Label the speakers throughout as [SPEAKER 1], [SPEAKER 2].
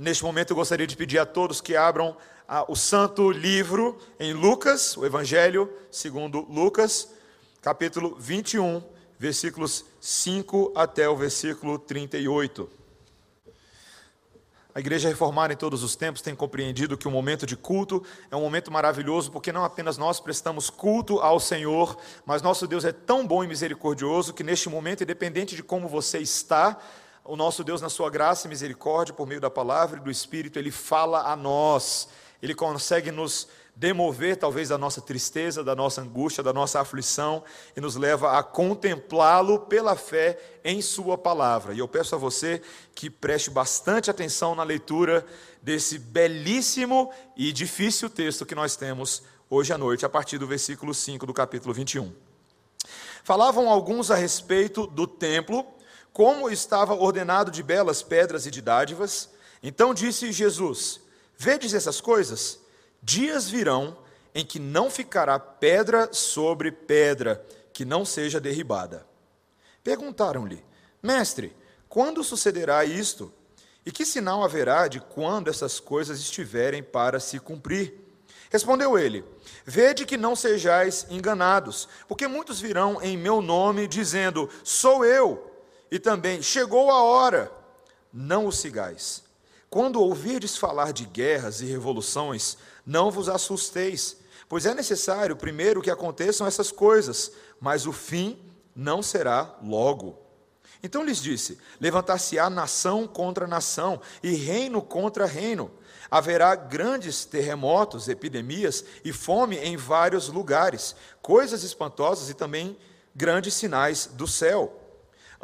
[SPEAKER 1] Neste momento eu gostaria de pedir a todos que abram ah, o santo livro em Lucas, o Evangelho segundo Lucas, capítulo 21, versículos 5 até o versículo 38. A Igreja Reformada em todos os tempos tem compreendido que o momento de culto é um momento maravilhoso, porque não apenas nós prestamos culto ao Senhor, mas nosso Deus é tão bom e misericordioso que neste momento, independente de como você está, o nosso Deus, na sua graça e misericórdia, por meio da palavra e do Espírito, ele fala a nós, ele consegue nos demover talvez da nossa tristeza, da nossa angústia, da nossa aflição e nos leva a contemplá-lo pela fé em Sua palavra. E eu peço a você que preste bastante atenção na leitura desse belíssimo e difícil texto que nós temos hoje à noite, a partir do versículo 5 do capítulo 21. Falavam alguns a respeito do templo como estava ordenado de belas pedras e de dádivas. Então disse Jesus: Vedes essas coisas? Dias virão em que não ficará pedra sobre pedra que não seja derribada. Perguntaram-lhe: Mestre, quando sucederá isto? E que sinal haverá de quando essas coisas estiverem para se cumprir? Respondeu ele: Vede que não sejais enganados, porque muitos virão em meu nome, dizendo: Sou eu e também, chegou a hora, não o sigais. Quando ouvirdes falar de guerras e revoluções, não vos assusteis, pois é necessário primeiro que aconteçam essas coisas, mas o fim não será logo. Então lhes disse: Levantar-se-á nação contra nação e reino contra reino. Haverá grandes terremotos, epidemias e fome em vários lugares, coisas espantosas e também grandes sinais do céu.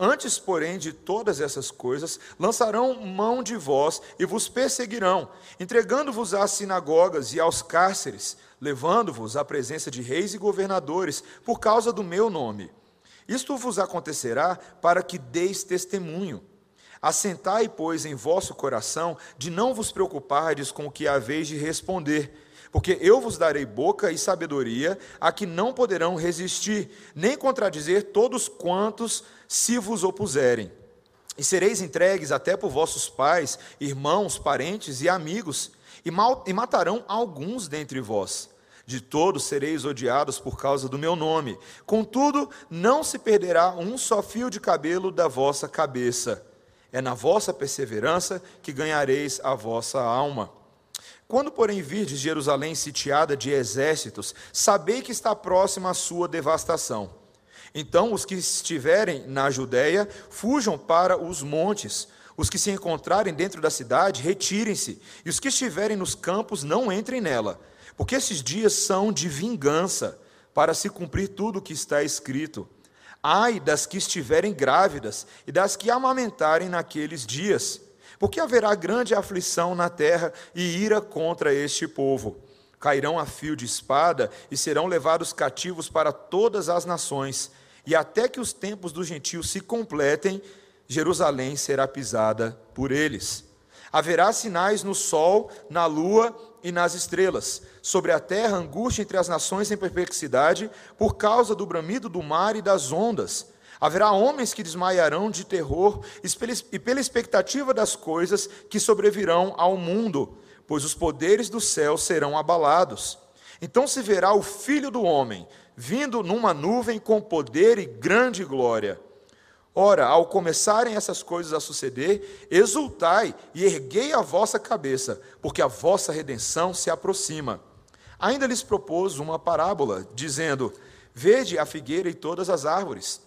[SPEAKER 1] Antes, porém, de todas essas coisas, lançarão mão de vós e vos perseguirão, entregando-vos às sinagogas e aos cárceres, levando-vos à presença de reis e governadores, por causa do meu nome. Isto vos acontecerá para que deis testemunho. Assentai, pois, em vosso coração de não vos preocupardes com o que haveis de responder, porque eu vos darei boca e sabedoria a que não poderão resistir, nem contradizer todos quantos se vos opuserem. E sereis entregues até por vossos pais, irmãos, parentes e amigos, e, mal, e matarão alguns dentre vós. De todos sereis odiados por causa do meu nome. Contudo, não se perderá um só fio de cabelo da vossa cabeça. É na vossa perseverança que ganhareis a vossa alma. Quando, porém, virdes Jerusalém sitiada de exércitos, sabei que está próxima a sua devastação. Então, os que estiverem na Judéia, fujam para os montes. Os que se encontrarem dentro da cidade, retirem-se. E os que estiverem nos campos, não entrem nela. Porque esses dias são de vingança, para se cumprir tudo o que está escrito. Ai das que estiverem grávidas e das que amamentarem naqueles dias. Porque haverá grande aflição na terra e ira contra este povo cairão a fio de espada e serão levados cativos para todas as nações, e até que os tempos dos gentios se completem, Jerusalém será pisada por eles. Haverá sinais no sol, na lua e nas estrelas, sobre a terra angústia entre as nações em perplexidade, por causa do bramido do mar e das ondas. Haverá homens que desmaiarão de terror e pela expectativa das coisas que sobrevirão ao mundo pois os poderes do céu serão abalados. Então se verá o Filho do Homem vindo numa nuvem com poder e grande glória. Ora, ao começarem essas coisas a suceder, exultai e erguei a vossa cabeça, porque a vossa redenção se aproxima. Ainda lhes propôs uma parábola, dizendo: Vede a figueira e todas as árvores.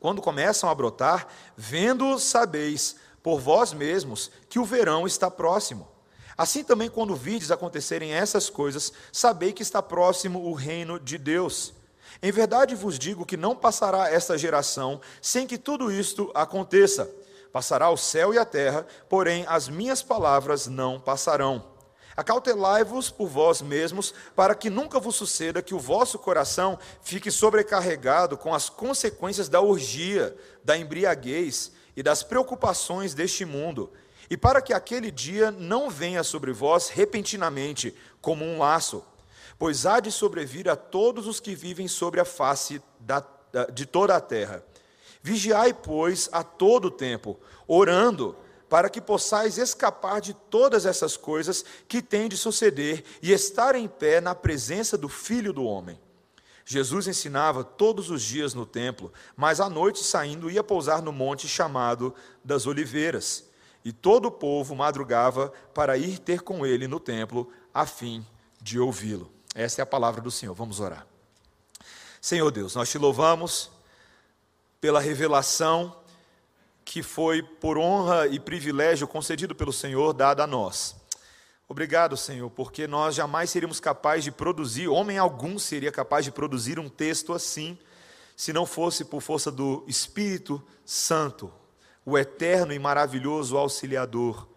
[SPEAKER 1] Quando começam a brotar, vendo sabeis por vós mesmos que o verão está próximo. Assim também, quando vides acontecerem essas coisas, sabei que está próximo o reino de Deus. Em verdade vos digo que não passará esta geração sem que tudo isto aconteça. Passará o céu e a terra, porém as minhas palavras não passarão. Acautelai-vos por vós mesmos, para que nunca vos suceda que o vosso coração fique sobrecarregado com as consequências da orgia, da embriaguez e das preocupações deste mundo e para que aquele dia não venha sobre vós repentinamente, como um laço, pois há de sobrevir a todos os que vivem sobre a face da, de toda a terra. Vigiai, pois, a todo tempo, orando, para que possais escapar de todas essas coisas que têm de suceder e estar em pé na presença do Filho do Homem. Jesus ensinava todos os dias no templo, mas à noite saindo ia pousar no monte chamado das Oliveiras. E todo o povo madrugava para ir ter com ele no templo, a fim de ouvi-lo. Essa é a palavra do Senhor. Vamos orar. Senhor Deus, nós te louvamos pela revelação que foi por honra e privilégio concedido pelo Senhor dada a nós. Obrigado, Senhor, porque nós jamais seríamos capazes de produzir, homem algum seria capaz de produzir um texto assim, se não fosse por força do Espírito Santo, o eterno e maravilhoso auxiliador,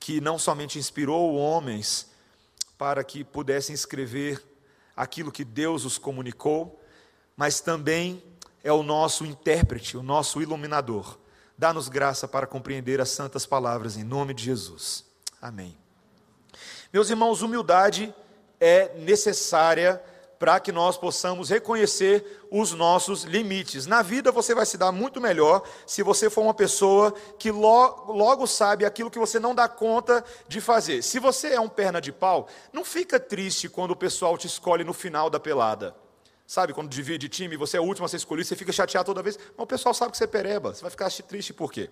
[SPEAKER 1] que não somente inspirou homens para que pudessem escrever aquilo que Deus os comunicou, mas também é o nosso intérprete, o nosso iluminador. Dá-nos graça para compreender as santas palavras em nome de Jesus. Amém. Meus irmãos, humildade é necessária para que nós possamos reconhecer os nossos limites. Na vida você vai se dar muito melhor se você for uma pessoa que logo, logo, sabe aquilo que você não dá conta de fazer. Se você é um perna de pau, não fica triste quando o pessoal te escolhe no final da pelada. Sabe, quando divide time, você é o último a ser escolhido, você fica chateado toda vez, mas o pessoal sabe que você é pereba, você vai ficar triste por quê?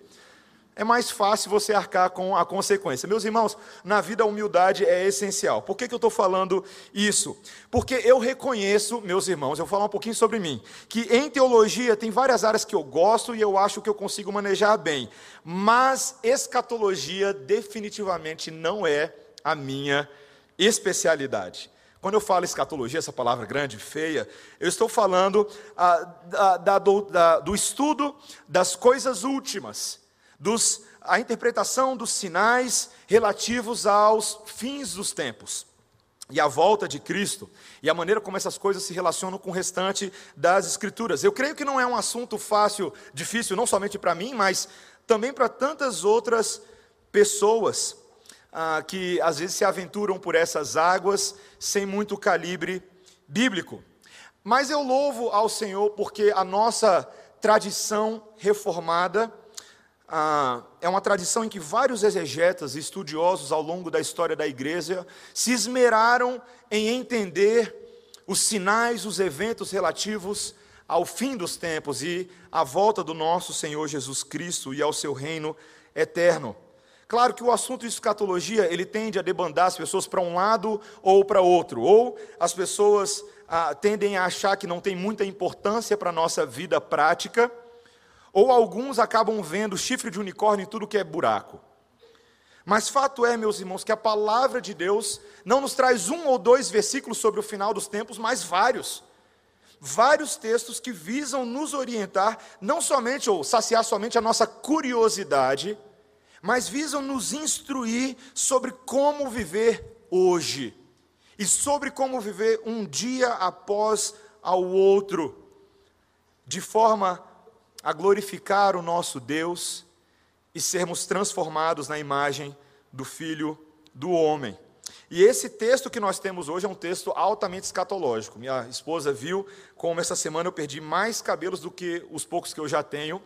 [SPEAKER 1] É mais fácil você arcar com a consequência. Meus irmãos, na vida a humildade é essencial. Por que, que eu estou falando isso? Porque eu reconheço, meus irmãos, eu vou falar um pouquinho sobre mim, que em teologia tem várias áreas que eu gosto e eu acho que eu consigo manejar bem, mas escatologia definitivamente não é a minha especialidade. Quando eu falo escatologia, essa palavra grande, feia, eu estou falando ah, da, da, do, da, do estudo das coisas últimas dos, a interpretação dos sinais relativos aos fins dos tempos e a volta de Cristo e a maneira como essas coisas se relacionam com o restante das Escrituras. Eu creio que não é um assunto fácil, difícil, não somente para mim, mas também para tantas outras pessoas ah, que às vezes se aventuram por essas águas sem muito calibre bíblico. Mas eu louvo ao Senhor porque a nossa tradição reformada ah, é uma tradição em que vários exegetas e estudiosos ao longo da história da igreja se esmeraram em entender os sinais, os eventos relativos ao fim dos tempos e à volta do nosso Senhor Jesus Cristo e ao seu reino eterno. Claro que o assunto de escatologia, ele tende a debandar as pessoas para um lado ou para outro, ou as pessoas ah, tendem a achar que não tem muita importância para a nossa vida prática, ou alguns acabam vendo chifre de unicórnio em tudo que é buraco. Mas fato é, meus irmãos, que a palavra de Deus não nos traz um ou dois versículos sobre o final dos tempos, mas vários. Vários textos que visam nos orientar, não somente ou saciar somente a nossa curiosidade, mas visam nos instruir sobre como viver hoje e sobre como viver um dia após ao outro, de forma a glorificar o nosso Deus e sermos transformados na imagem do Filho do Homem. E esse texto que nós temos hoje é um texto altamente escatológico. Minha esposa viu como essa semana eu perdi mais cabelos do que os poucos que eu já tenho.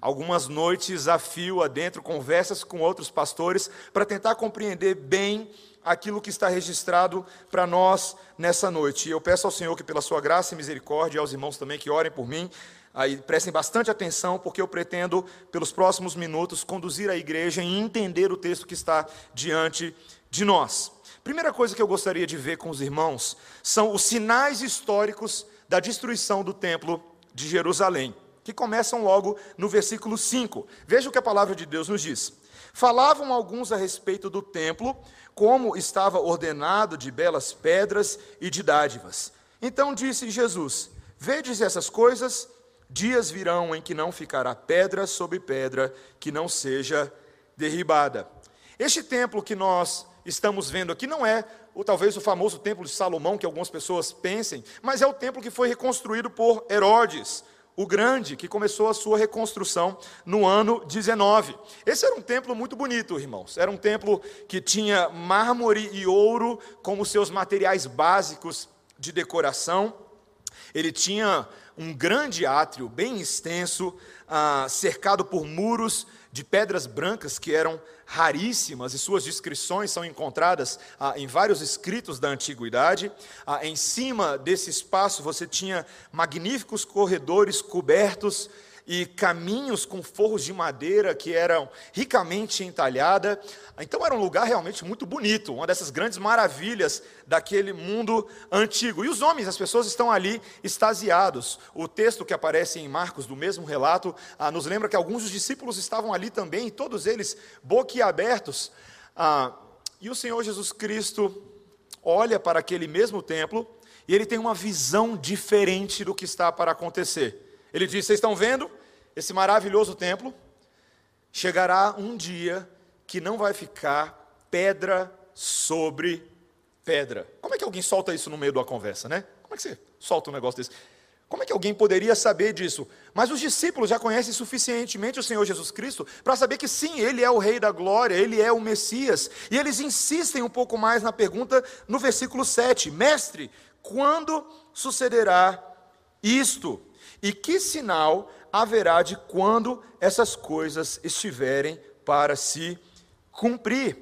[SPEAKER 1] Algumas noites a fio adentro, conversas com outros pastores, para tentar compreender bem aquilo que está registrado para nós nessa noite. E eu peço ao Senhor que, pela sua graça e misericórdia, e aos irmãos também que orem por mim, Aí prestem bastante atenção, porque eu pretendo, pelos próximos minutos, conduzir a igreja em entender o texto que está diante de nós. Primeira coisa que eu gostaria de ver com os irmãos são os sinais históricos da destruição do templo de Jerusalém, que começam logo no versículo 5. Veja o que a palavra de Deus nos diz. Falavam alguns a respeito do templo, como estava ordenado de belas pedras e de dádivas. Então disse Jesus: Vedes essas coisas, Dias virão em que não ficará pedra sobre pedra que não seja derribada. Este templo que nós estamos vendo aqui não é o, talvez o famoso templo de Salomão, que algumas pessoas pensem, mas é o templo que foi reconstruído por Herodes, o Grande, que começou a sua reconstrução no ano 19. Esse era um templo muito bonito, irmãos. Era um templo que tinha mármore e ouro como seus materiais básicos de decoração. Ele tinha um grande átrio bem extenso, ah, cercado por muros de pedras brancas que eram raríssimas e suas descrições são encontradas ah, em vários escritos da antiguidade. Ah, em cima desse espaço você tinha magníficos corredores cobertos e caminhos com forros de madeira que eram ricamente entalhada. Então era um lugar realmente muito bonito, uma dessas grandes maravilhas daquele mundo antigo. E os homens, as pessoas estão ali extasiados. O texto que aparece em Marcos do mesmo relato ah, nos lembra que alguns dos discípulos estavam ali também, todos eles boquiabertos. Ah, e o Senhor Jesus Cristo olha para aquele mesmo templo e ele tem uma visão diferente do que está para acontecer. Ele diz: Vocês estão vendo esse maravilhoso templo? Chegará um dia que não vai ficar pedra sobre pedra. Como é que alguém solta isso no meio uma conversa, né? Como é que você solta um negócio desse? Como é que alguém poderia saber disso? Mas os discípulos já conhecem suficientemente o Senhor Jesus Cristo para saber que sim, Ele é o Rei da Glória, Ele é o Messias. E eles insistem um pouco mais na pergunta no versículo 7: Mestre, quando sucederá isto? E que sinal haverá de quando essas coisas estiverem para se cumprir?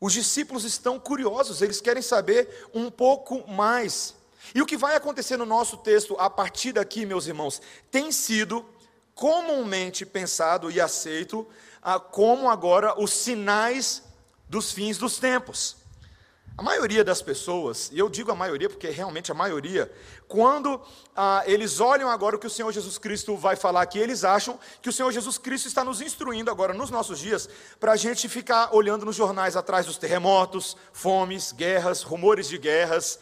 [SPEAKER 1] Os discípulos estão curiosos, eles querem saber um pouco mais. E o que vai acontecer no nosso texto a partir daqui, meus irmãos, tem sido comumente pensado e aceito ah, como agora os sinais dos fins dos tempos. A maioria das pessoas, e eu digo a maioria porque realmente a maioria, quando ah, eles olham agora o que o Senhor Jesus Cristo vai falar aqui, eles acham que o Senhor Jesus Cristo está nos instruindo agora, nos nossos dias, para a gente ficar olhando nos jornais atrás dos terremotos, fomes, guerras, rumores de guerras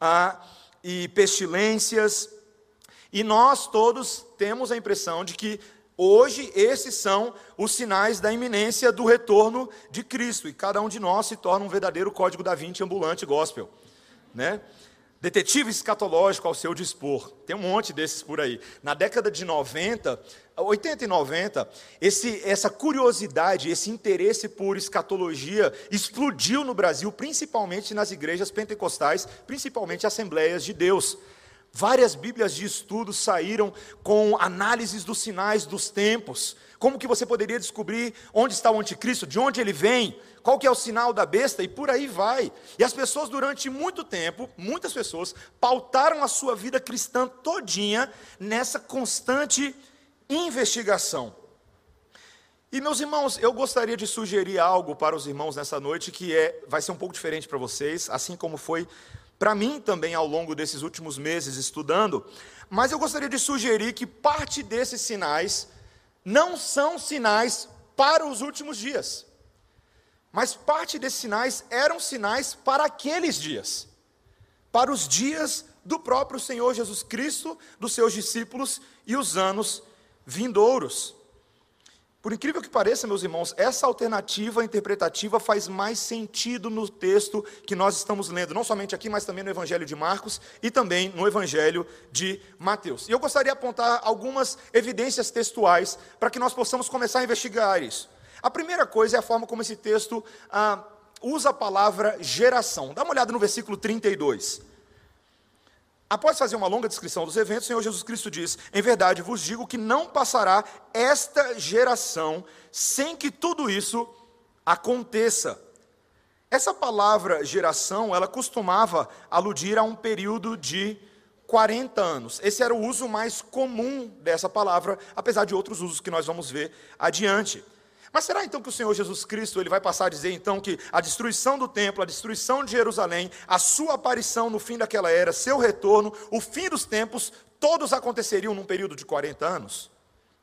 [SPEAKER 1] ah, e pestilências. E nós todos temos a impressão de que Hoje, esses são os sinais da iminência do retorno de Cristo, e cada um de nós se torna um verdadeiro código da Vinci ambulante gospel, né? Detetive escatológico ao seu dispor. Tem um monte desses por aí. Na década de 90, 80 e 90, esse, essa curiosidade, esse interesse por escatologia explodiu no Brasil, principalmente nas igrejas pentecostais, principalmente Assembleias de Deus. Várias Bíblias de estudo saíram com análises dos sinais dos tempos. Como que você poderia descobrir onde está o anticristo, de onde ele vem, qual que é o sinal da besta e por aí vai. E as pessoas durante muito tempo, muitas pessoas pautaram a sua vida cristã todinha nessa constante investigação. E meus irmãos, eu gostaria de sugerir algo para os irmãos nessa noite que é vai ser um pouco diferente para vocês, assim como foi para mim também ao longo desses últimos meses estudando, mas eu gostaria de sugerir que parte desses sinais não são sinais para os últimos dias, mas parte desses sinais eram sinais para aqueles dias, para os dias do próprio Senhor Jesus Cristo, dos seus discípulos e os anos vindouros. Por incrível que pareça, meus irmãos, essa alternativa interpretativa faz mais sentido no texto que nós estamos lendo, não somente aqui, mas também no Evangelho de Marcos e também no Evangelho de Mateus. E eu gostaria de apontar algumas evidências textuais para que nós possamos começar a investigar isso. A primeira coisa é a forma como esse texto ah, usa a palavra geração. Dá uma olhada no versículo 32. Após fazer uma longa descrição dos eventos, o Senhor Jesus Cristo diz: Em verdade vos digo que não passará esta geração sem que tudo isso aconteça. Essa palavra geração, ela costumava aludir a um período de 40 anos. Esse era o uso mais comum dessa palavra, apesar de outros usos que nós vamos ver adiante. Mas será então que o Senhor Jesus Cristo ele vai passar a dizer então que a destruição do templo, a destruição de Jerusalém, a sua aparição no fim daquela era, seu retorno, o fim dos tempos, todos aconteceriam num período de 40 anos?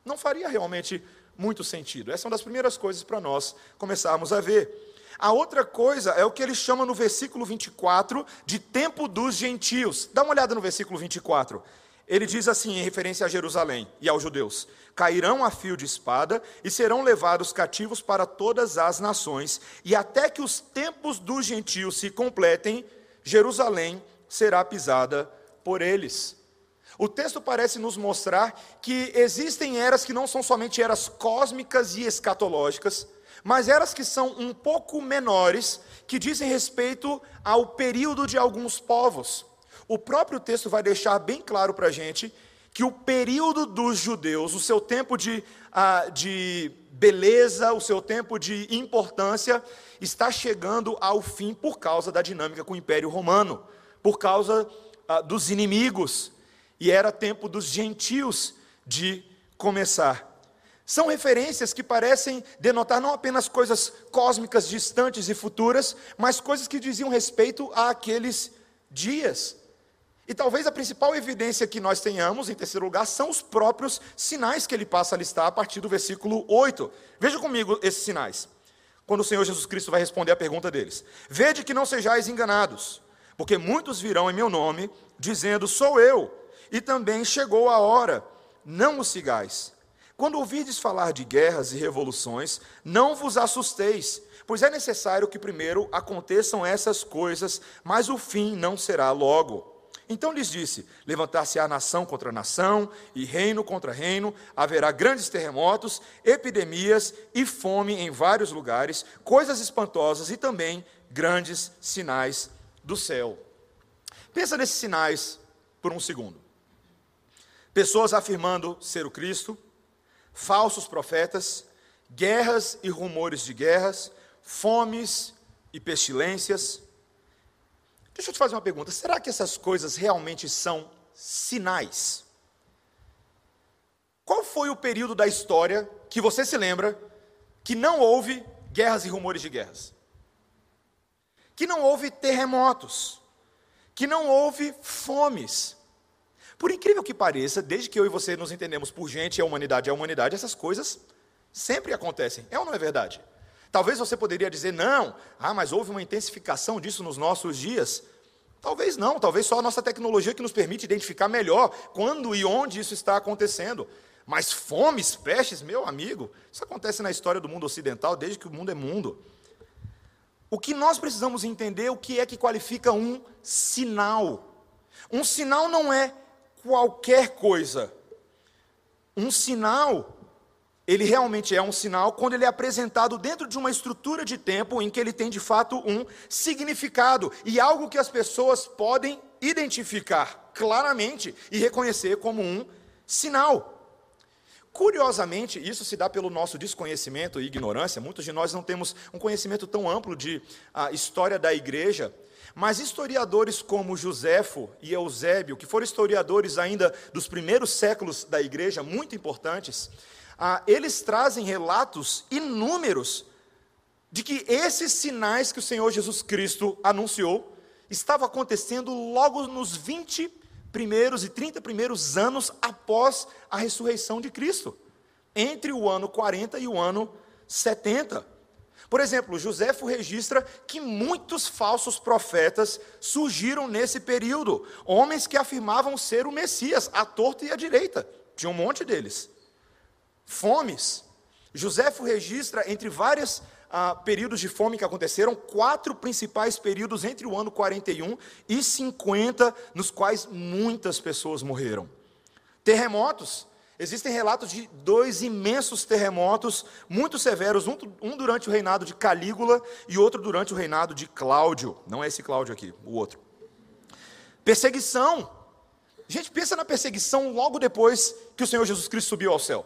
[SPEAKER 1] Não faria realmente muito sentido. Essa é uma das primeiras coisas para nós começarmos a ver. A outra coisa é o que ele chama no versículo 24 de tempo dos gentios. Dá uma olhada no versículo 24. Ele diz assim, em referência a Jerusalém e aos judeus: cairão a fio de espada e serão levados cativos para todas as nações, e até que os tempos dos gentios se completem, Jerusalém será pisada por eles. O texto parece nos mostrar que existem eras que não são somente eras cósmicas e escatológicas, mas eras que são um pouco menores, que dizem respeito ao período de alguns povos. O próprio texto vai deixar bem claro para a gente que o período dos judeus, o seu tempo de, uh, de beleza, o seu tempo de importância, está chegando ao fim por causa da dinâmica com o Império Romano, por causa uh, dos inimigos, e era tempo dos gentios de começar. São referências que parecem denotar não apenas coisas cósmicas distantes e futuras, mas coisas que diziam respeito àqueles dias. E talvez a principal evidência que nós tenhamos, em terceiro lugar, são os próprios sinais que ele passa a listar a partir do versículo 8. Veja comigo esses sinais. Quando o Senhor Jesus Cristo vai responder a pergunta deles: Vede que não sejais enganados, porque muitos virão em meu nome, dizendo: Sou eu, e também chegou a hora, não os sigais. Quando ouvirdes falar de guerras e revoluções, não vos assusteis, pois é necessário que primeiro aconteçam essas coisas, mas o fim não será logo. Então lhes disse: Levantar-se-á nação contra nação, e reino contra reino, haverá grandes terremotos, epidemias e fome em vários lugares, coisas espantosas e também grandes sinais do céu. Pensa nesses sinais por um segundo. Pessoas afirmando ser o Cristo, falsos profetas, guerras e rumores de guerras, fomes e pestilências, Deixa eu te fazer uma pergunta: será que essas coisas realmente são sinais? Qual foi o período da história que você se lembra que não houve guerras e rumores de guerras? Que não houve terremotos? Que não houve fomes? Por incrível que pareça, desde que eu e você nos entendemos por gente e a humanidade é a humanidade, essas coisas sempre acontecem. É ou não é verdade? Talvez você poderia dizer, não, ah, mas houve uma intensificação disso nos nossos dias. Talvez não, talvez só a nossa tecnologia que nos permite identificar melhor quando e onde isso está acontecendo. Mas fomes, pestes, meu amigo, isso acontece na história do mundo ocidental desde que o mundo é mundo. O que nós precisamos entender é o que é que qualifica um sinal. Um sinal não é qualquer coisa. Um sinal ele realmente é um sinal quando ele é apresentado dentro de uma estrutura de tempo em que ele tem de fato um significado e algo que as pessoas podem identificar claramente e reconhecer como um sinal. Curiosamente, isso se dá pelo nosso desconhecimento e ignorância. Muitos de nós não temos um conhecimento tão amplo de a história da igreja, mas historiadores como Joséfo e Eusébio, que foram historiadores ainda dos primeiros séculos da igreja, muito importantes, ah, eles trazem relatos inúmeros de que esses sinais que o Senhor Jesus Cristo anunciou estavam acontecendo logo nos 20 primeiros e 30 primeiros anos após a ressurreição de Cristo, entre o ano 40 e o ano 70. Por exemplo, Joséfo registra que muitos falsos profetas surgiram nesse período, homens que afirmavam ser o Messias, à torta e à direita. Tinha um monte deles fomes. Joséfo registra entre vários ah, períodos de fome que aconteceram, quatro principais períodos entre o ano 41 e 50, nos quais muitas pessoas morreram. Terremotos. Existem relatos de dois imensos terremotos, muito severos, um, um durante o reinado de Calígula e outro durante o reinado de Cláudio. Não é esse Cláudio aqui, o outro. Perseguição. Gente, pensa na perseguição logo depois que o Senhor Jesus Cristo subiu ao céu.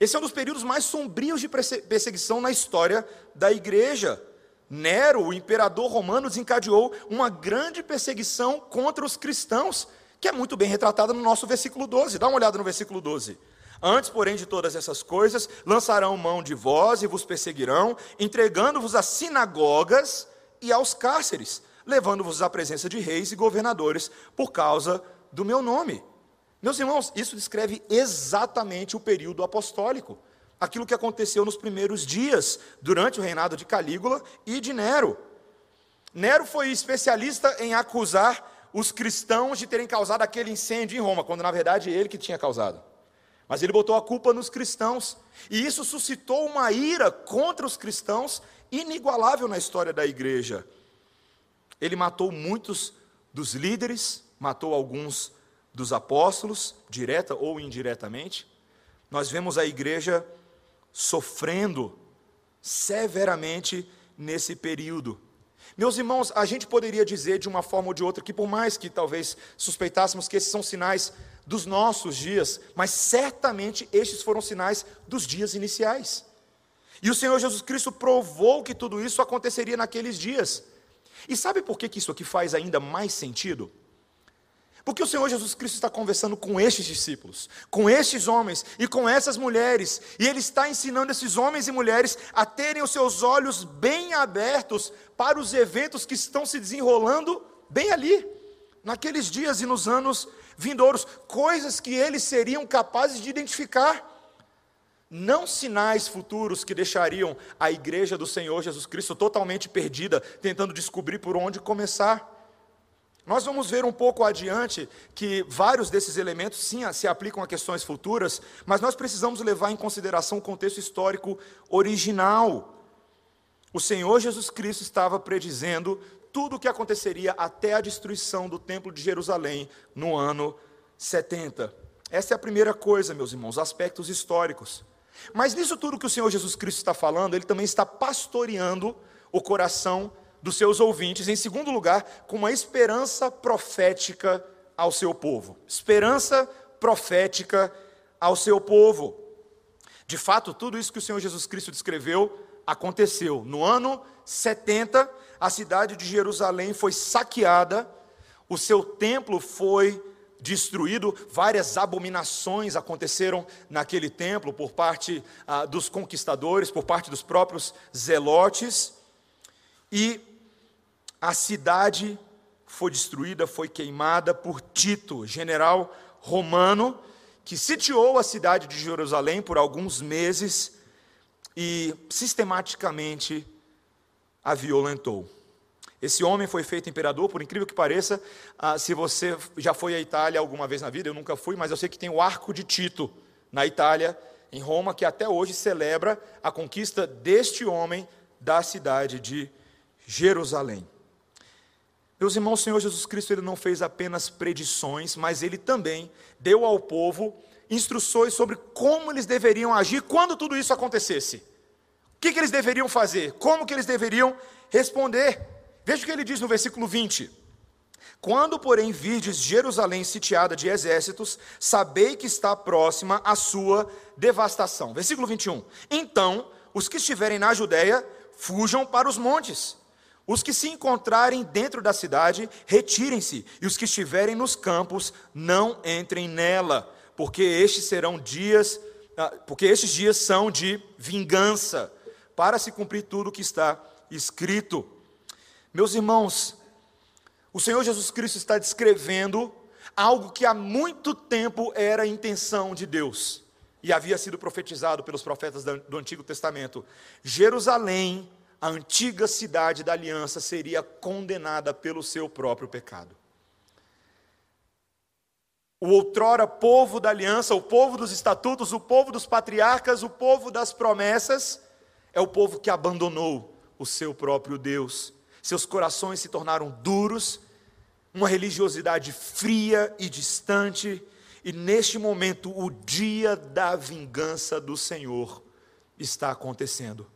[SPEAKER 1] Esse é um dos períodos mais sombrios de perseguição na história da igreja. Nero, o imperador romano, desencadeou uma grande perseguição contra os cristãos, que é muito bem retratada no nosso versículo 12. Dá uma olhada no versículo 12. Antes, porém, de todas essas coisas, lançarão mão de vós e vos perseguirão, entregando-vos às sinagogas e aos cárceres, levando-vos à presença de reis e governadores por causa do meu nome. Meus irmãos, isso descreve exatamente o período apostólico, aquilo que aconteceu nos primeiros dias, durante o reinado de Calígula e de Nero. Nero foi especialista em acusar os cristãos de terem causado aquele incêndio em Roma, quando na verdade ele que tinha causado. Mas ele botou a culpa nos cristãos, e isso suscitou uma ira contra os cristãos inigualável na história da igreja. Ele matou muitos dos líderes, matou alguns dos apóstolos, direta ou indiretamente, nós vemos a igreja sofrendo severamente nesse período. Meus irmãos, a gente poderia dizer de uma forma ou de outra que, por mais que talvez suspeitássemos que esses são sinais dos nossos dias, mas certamente estes foram sinais dos dias iniciais. E o Senhor Jesus Cristo provou que tudo isso aconteceria naqueles dias. E sabe por que isso aqui faz ainda mais sentido? Porque o Senhor Jesus Cristo está conversando com estes discípulos, com estes homens e com essas mulheres, e Ele está ensinando esses homens e mulheres a terem os seus olhos bem abertos para os eventos que estão se desenrolando bem ali, naqueles dias e nos anos vindouros, coisas que eles seriam capazes de identificar. Não sinais futuros que deixariam a igreja do Senhor Jesus Cristo totalmente perdida, tentando descobrir por onde começar. Nós vamos ver um pouco adiante que vários desses elementos, sim, se aplicam a questões futuras, mas nós precisamos levar em consideração o contexto histórico original. O Senhor Jesus Cristo estava predizendo tudo o que aconteceria até a destruição do Templo de Jerusalém no ano 70. Essa é a primeira coisa, meus irmãos, aspectos históricos. Mas nisso tudo que o Senhor Jesus Cristo está falando, ele também está pastoreando o coração dos seus ouvintes, em segundo lugar, com uma esperança profética ao seu povo. Esperança profética ao seu povo. De fato, tudo isso que o Senhor Jesus Cristo descreveu aconteceu. No ano 70, a cidade de Jerusalém foi saqueada, o seu templo foi destruído, várias abominações aconteceram naquele templo por parte ah, dos conquistadores, por parte dos próprios zelotes, e a cidade foi destruída, foi queimada por Tito, general romano, que sitiou a cidade de Jerusalém por alguns meses e sistematicamente a violentou. Esse homem foi feito imperador, por incrível que pareça, ah, se você já foi à Itália alguma vez na vida, eu nunca fui, mas eu sei que tem o Arco de Tito na Itália, em Roma, que até hoje celebra a conquista deste homem da cidade de Jerusalém. Meus irmãos, o Senhor Jesus Cristo ele não fez apenas predições, mas ele também deu ao povo instruções sobre como eles deveriam agir quando tudo isso acontecesse. O que, que eles deveriam fazer? Como que eles deveriam responder? Veja o que ele diz no versículo 20. Quando, porém, virdes Jerusalém sitiada de exércitos, sabei que está próxima a sua devastação. Versículo 21. Então, os que estiverem na Judéia, fujam para os montes. Os que se encontrarem dentro da cidade, retirem-se, e os que estiverem nos campos, não entrem nela, porque estes serão dias, ah, porque estes dias são de vingança, para se cumprir tudo o que está escrito. Meus irmãos, o Senhor Jesus Cristo está descrevendo algo que há muito tempo era a intenção de Deus e havia sido profetizado pelos profetas do Antigo Testamento. Jerusalém a antiga cidade da aliança seria condenada pelo seu próprio pecado. O outrora povo da aliança, o povo dos estatutos, o povo dos patriarcas, o povo das promessas, é o povo que abandonou o seu próprio Deus. Seus corações se tornaram duros, uma religiosidade fria e distante, e neste momento o dia da vingança do Senhor está acontecendo.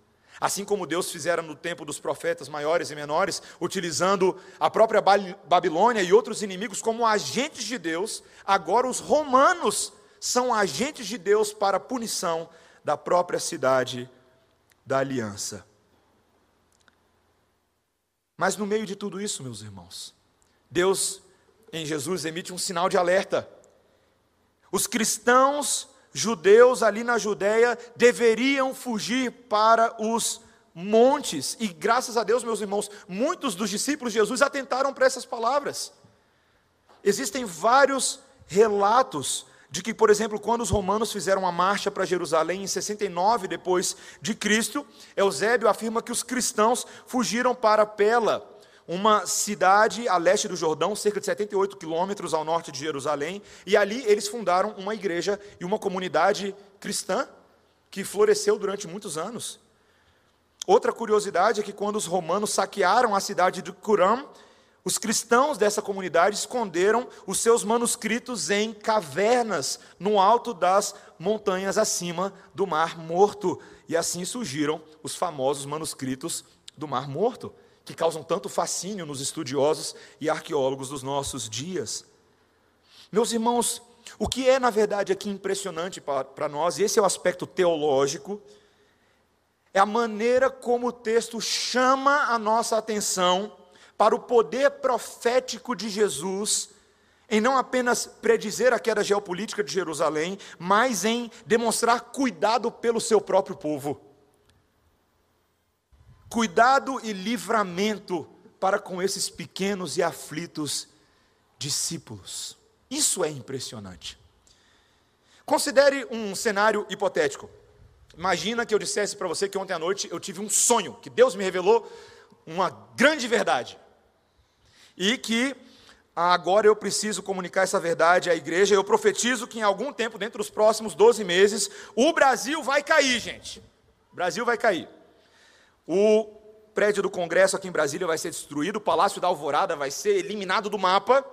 [SPEAKER 1] Assim como Deus fizera no tempo dos profetas maiores e menores, utilizando a própria Babilônia e outros inimigos como agentes de Deus, agora os romanos são agentes de Deus para a punição da própria cidade da aliança. Mas no meio de tudo isso, meus irmãos, Deus em Jesus emite um sinal de alerta. Os cristãos judeus ali na Judéia deveriam fugir para os montes, e graças a Deus, meus irmãos, muitos dos discípulos de Jesus atentaram para essas palavras. Existem vários relatos de que, por exemplo, quando os romanos fizeram a marcha para Jerusalém em 69 depois de Cristo, Eusébio afirma que os cristãos fugiram para Pela, uma cidade a leste do Jordão, cerca de 78 quilômetros ao norte de Jerusalém, e ali eles fundaram uma igreja e uma comunidade cristã que floresceu durante muitos anos. Outra curiosidade é que quando os romanos saquearam a cidade de Curam, os cristãos dessa comunidade esconderam os seus manuscritos em cavernas no alto das montanhas acima do Mar Morto, e assim surgiram os famosos manuscritos do Mar Morto que causam tanto fascínio nos estudiosos e arqueólogos dos nossos dias. Meus irmãos, o que é, na verdade, aqui impressionante para nós, e esse é o aspecto teológico, é a maneira como o texto chama a nossa atenção para o poder profético de Jesus, em não apenas predizer a queda geopolítica de Jerusalém, mas em demonstrar cuidado pelo seu próprio povo. Cuidado e livramento para com esses pequenos e aflitos discípulos. Isso é impressionante. Considere um cenário hipotético. Imagina que eu dissesse para você que ontem à noite eu tive um sonho, que Deus me revelou uma grande verdade. E que agora eu preciso comunicar essa verdade à igreja. Eu profetizo que em algum tempo, dentro dos próximos 12 meses, o Brasil vai cair, gente. O Brasil vai cair. O prédio do Congresso aqui em Brasília vai ser destruído, o Palácio da Alvorada vai ser eliminado do mapa.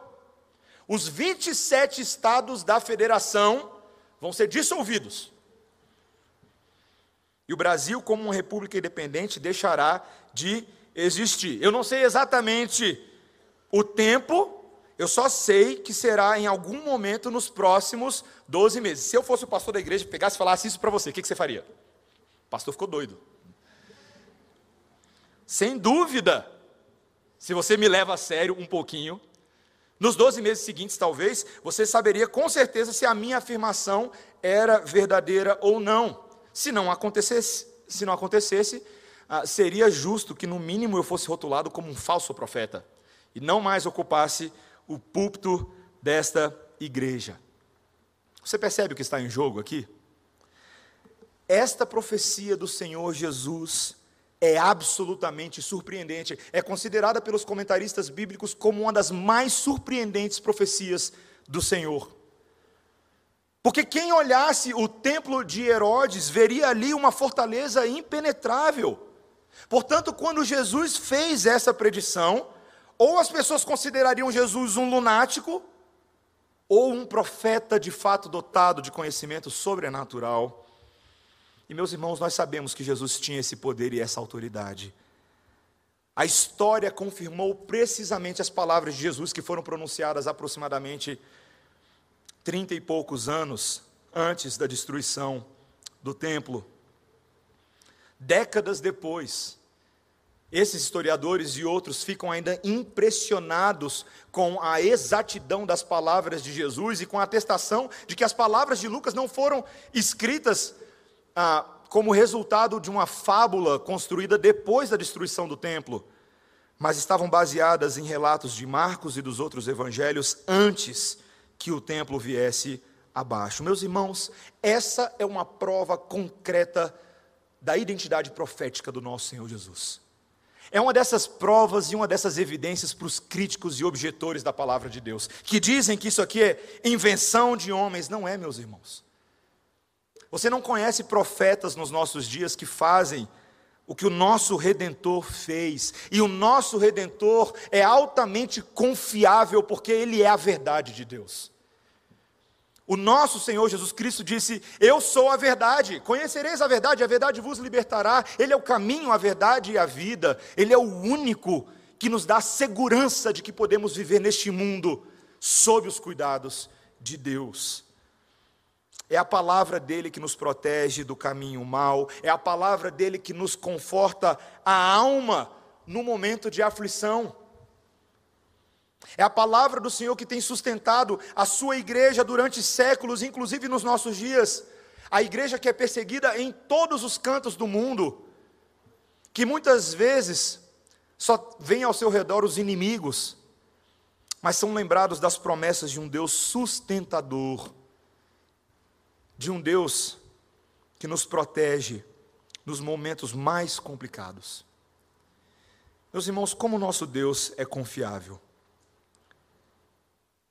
[SPEAKER 1] Os 27 estados da federação vão ser dissolvidos. E o Brasil, como uma república independente, deixará de existir. Eu não sei exatamente o tempo, eu só sei que será em algum momento nos próximos 12 meses. Se eu fosse o pastor da igreja, pegasse e falasse isso para você, o que, que você faria? O pastor ficou doido. Sem dúvida, se você me leva a sério um pouquinho, nos 12 meses seguintes, talvez, você saberia com certeza se a minha afirmação era verdadeira ou não. Se não acontecesse, se não acontecesse, ah, seria justo que no mínimo eu fosse rotulado como um falso profeta e não mais ocupasse o púlpito desta igreja. Você percebe o que está em jogo aqui? Esta profecia do Senhor Jesus é absolutamente surpreendente. É considerada pelos comentaristas bíblicos como uma das mais surpreendentes profecias do Senhor. Porque quem olhasse o templo de Herodes veria ali uma fortaleza impenetrável. Portanto, quando Jesus fez essa predição, ou as pessoas considerariam Jesus um lunático, ou um profeta de fato dotado de conhecimento sobrenatural. E meus irmãos, nós sabemos que Jesus tinha esse poder e essa autoridade. A história confirmou precisamente as palavras de Jesus que foram pronunciadas aproximadamente trinta e poucos anos antes da destruição do templo. Décadas depois, esses historiadores e outros ficam ainda impressionados com a exatidão das palavras de Jesus e com a atestação de que as palavras de Lucas não foram escritas ah, como resultado de uma fábula construída depois da destruição do templo, mas estavam baseadas em relatos de Marcos e dos outros evangelhos antes que o templo viesse abaixo. Meus irmãos, essa é uma prova concreta da identidade profética do nosso Senhor Jesus. É uma dessas provas e uma dessas evidências para os críticos e objetores da palavra de Deus, que dizem que isso aqui é invenção de homens. Não é, meus irmãos. Você não conhece profetas nos nossos dias que fazem o que o nosso redentor fez, e o nosso redentor é altamente confiável porque ele é a verdade de Deus. O nosso Senhor Jesus Cristo disse: Eu sou a verdade, conhecereis a verdade, a verdade vos libertará. Ele é o caminho, a verdade e a vida. Ele é o único que nos dá segurança de que podemos viver neste mundo sob os cuidados de Deus. É a palavra dele que nos protege do caminho mau, é a palavra dele que nos conforta a alma no momento de aflição. É a palavra do Senhor que tem sustentado a sua igreja durante séculos, inclusive nos nossos dias. A igreja que é perseguida em todos os cantos do mundo, que muitas vezes só vem ao seu redor os inimigos, mas são lembrados das promessas de um Deus sustentador de um Deus que nos protege nos momentos mais complicados. Meus irmãos, como o nosso Deus é confiável.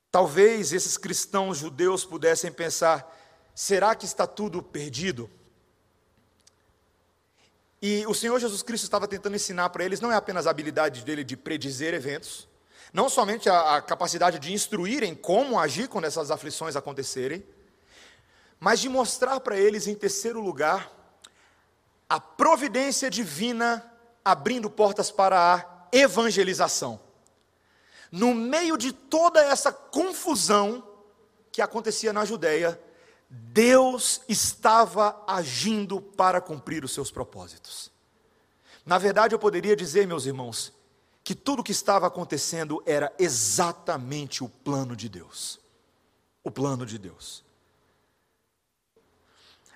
[SPEAKER 1] Talvez esses cristãos judeus pudessem pensar: será que está tudo perdido? E o Senhor Jesus Cristo estava tentando ensinar para eles não é apenas a habilidade dele de predizer eventos, não somente a, a capacidade de instruir em como agir quando essas aflições acontecerem, mas de mostrar para eles, em terceiro lugar, a providência divina abrindo portas para a evangelização. No meio de toda essa confusão que acontecia na Judéia, Deus estava agindo para cumprir os seus propósitos. Na verdade, eu poderia dizer, meus irmãos, que tudo o que estava acontecendo era exatamente o plano de Deus. O plano de Deus.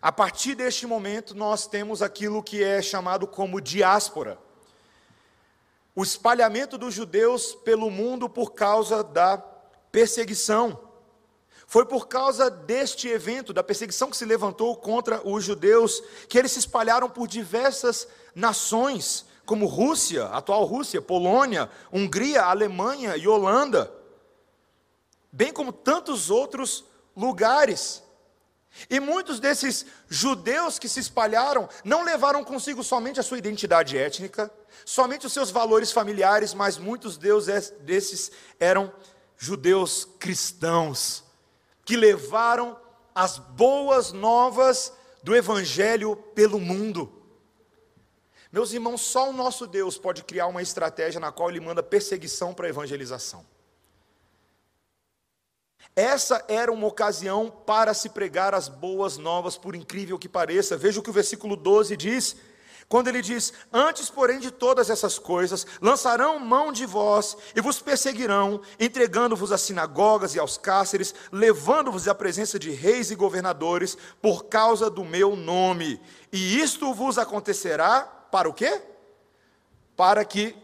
[SPEAKER 1] A partir deste momento, nós temos aquilo que é chamado como diáspora o espalhamento dos judeus pelo mundo por causa da perseguição. Foi por causa deste evento, da perseguição que se levantou contra os judeus, que eles se espalharam por diversas nações, como Rússia, atual Rússia, Polônia, Hungria, Alemanha e Holanda, bem como tantos outros lugares. E muitos desses judeus que se espalharam não levaram consigo somente a sua identidade étnica, somente os seus valores familiares, mas muitos desses eram judeus cristãos, que levaram as boas novas do Evangelho pelo mundo. Meus irmãos, só o nosso Deus pode criar uma estratégia na qual Ele manda perseguição para a evangelização. Essa era uma ocasião para se pregar as boas novas, por incrível que pareça. Veja o que o versículo 12 diz. Quando ele diz: Antes, porém, de todas essas coisas, lançarão mão de vós e vos perseguirão, entregando-vos às sinagogas e aos cáceres, levando-vos à presença de reis e governadores, por causa do meu nome. E isto vos acontecerá para o quê? Para que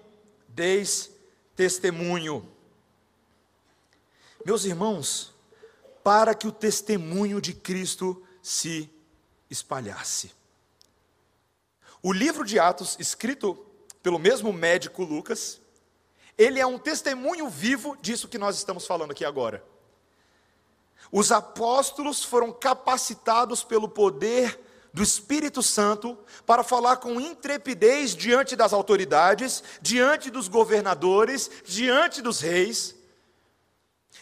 [SPEAKER 1] deis testemunho. Meus irmãos, para que o testemunho de Cristo se espalhasse. O livro de Atos, escrito pelo mesmo médico Lucas, ele é um testemunho vivo disso que nós estamos falando aqui agora. Os apóstolos foram capacitados pelo poder do Espírito Santo para falar com intrepidez diante das autoridades, diante dos governadores, diante dos reis.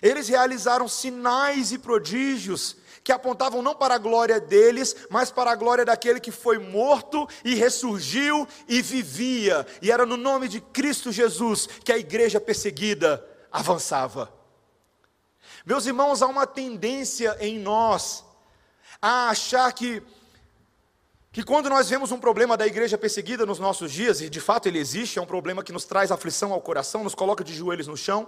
[SPEAKER 1] Eles realizaram sinais e prodígios que apontavam não para a glória deles, mas para a glória daquele que foi morto e ressurgiu e vivia. E era no nome de Cristo Jesus que a igreja perseguida avançava. Meus irmãos, há uma tendência em nós a achar que que quando nós vemos um problema da igreja perseguida nos nossos dias, e de fato ele existe, é um problema que nos traz aflição ao coração, nos coloca de joelhos no chão,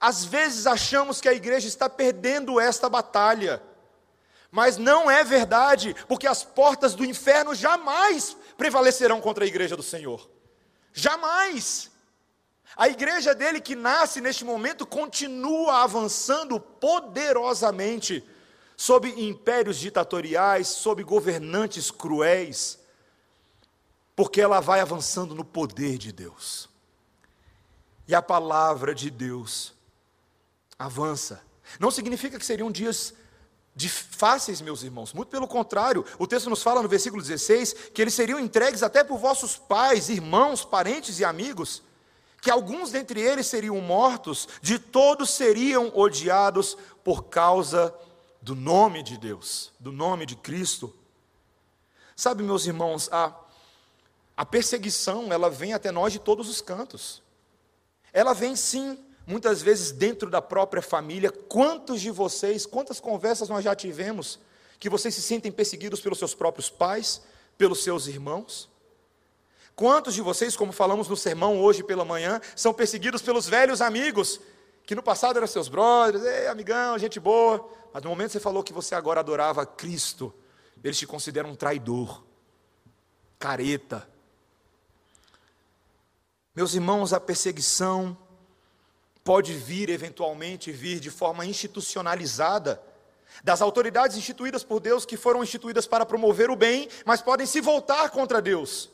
[SPEAKER 1] às vezes achamos que a igreja está perdendo esta batalha. Mas não é verdade, porque as portas do inferno jamais prevalecerão contra a igreja do Senhor. Jamais. A igreja dele que nasce neste momento continua avançando poderosamente sob impérios ditatoriais, sob governantes cruéis, porque ela vai avançando no poder de Deus. E a palavra de Deus avança. Não significa que seriam dias fáceis, meus irmãos. Muito pelo contrário, o texto nos fala no versículo 16 que eles seriam entregues até por vossos pais, irmãos, parentes e amigos, que alguns dentre eles seriam mortos, de todos seriam odiados por causa do nome de Deus, do nome de Cristo. Sabe, meus irmãos, a, a perseguição, ela vem até nós de todos os cantos. Ela vem sim muitas vezes dentro da própria família. Quantos de vocês, quantas conversas nós já tivemos que vocês se sentem perseguidos pelos seus próprios pais, pelos seus irmãos? Quantos de vocês, como falamos no sermão hoje pela manhã, são perseguidos pelos velhos amigos, que no passado eram seus brothers, ei, amigão, gente boa, mas no momento que você falou que você agora adorava Cristo, eles te consideram um traidor, careta. Meus irmãos, a perseguição, pode vir, eventualmente, vir de forma institucionalizada, das autoridades instituídas por Deus que foram instituídas para promover o bem, mas podem se voltar contra Deus.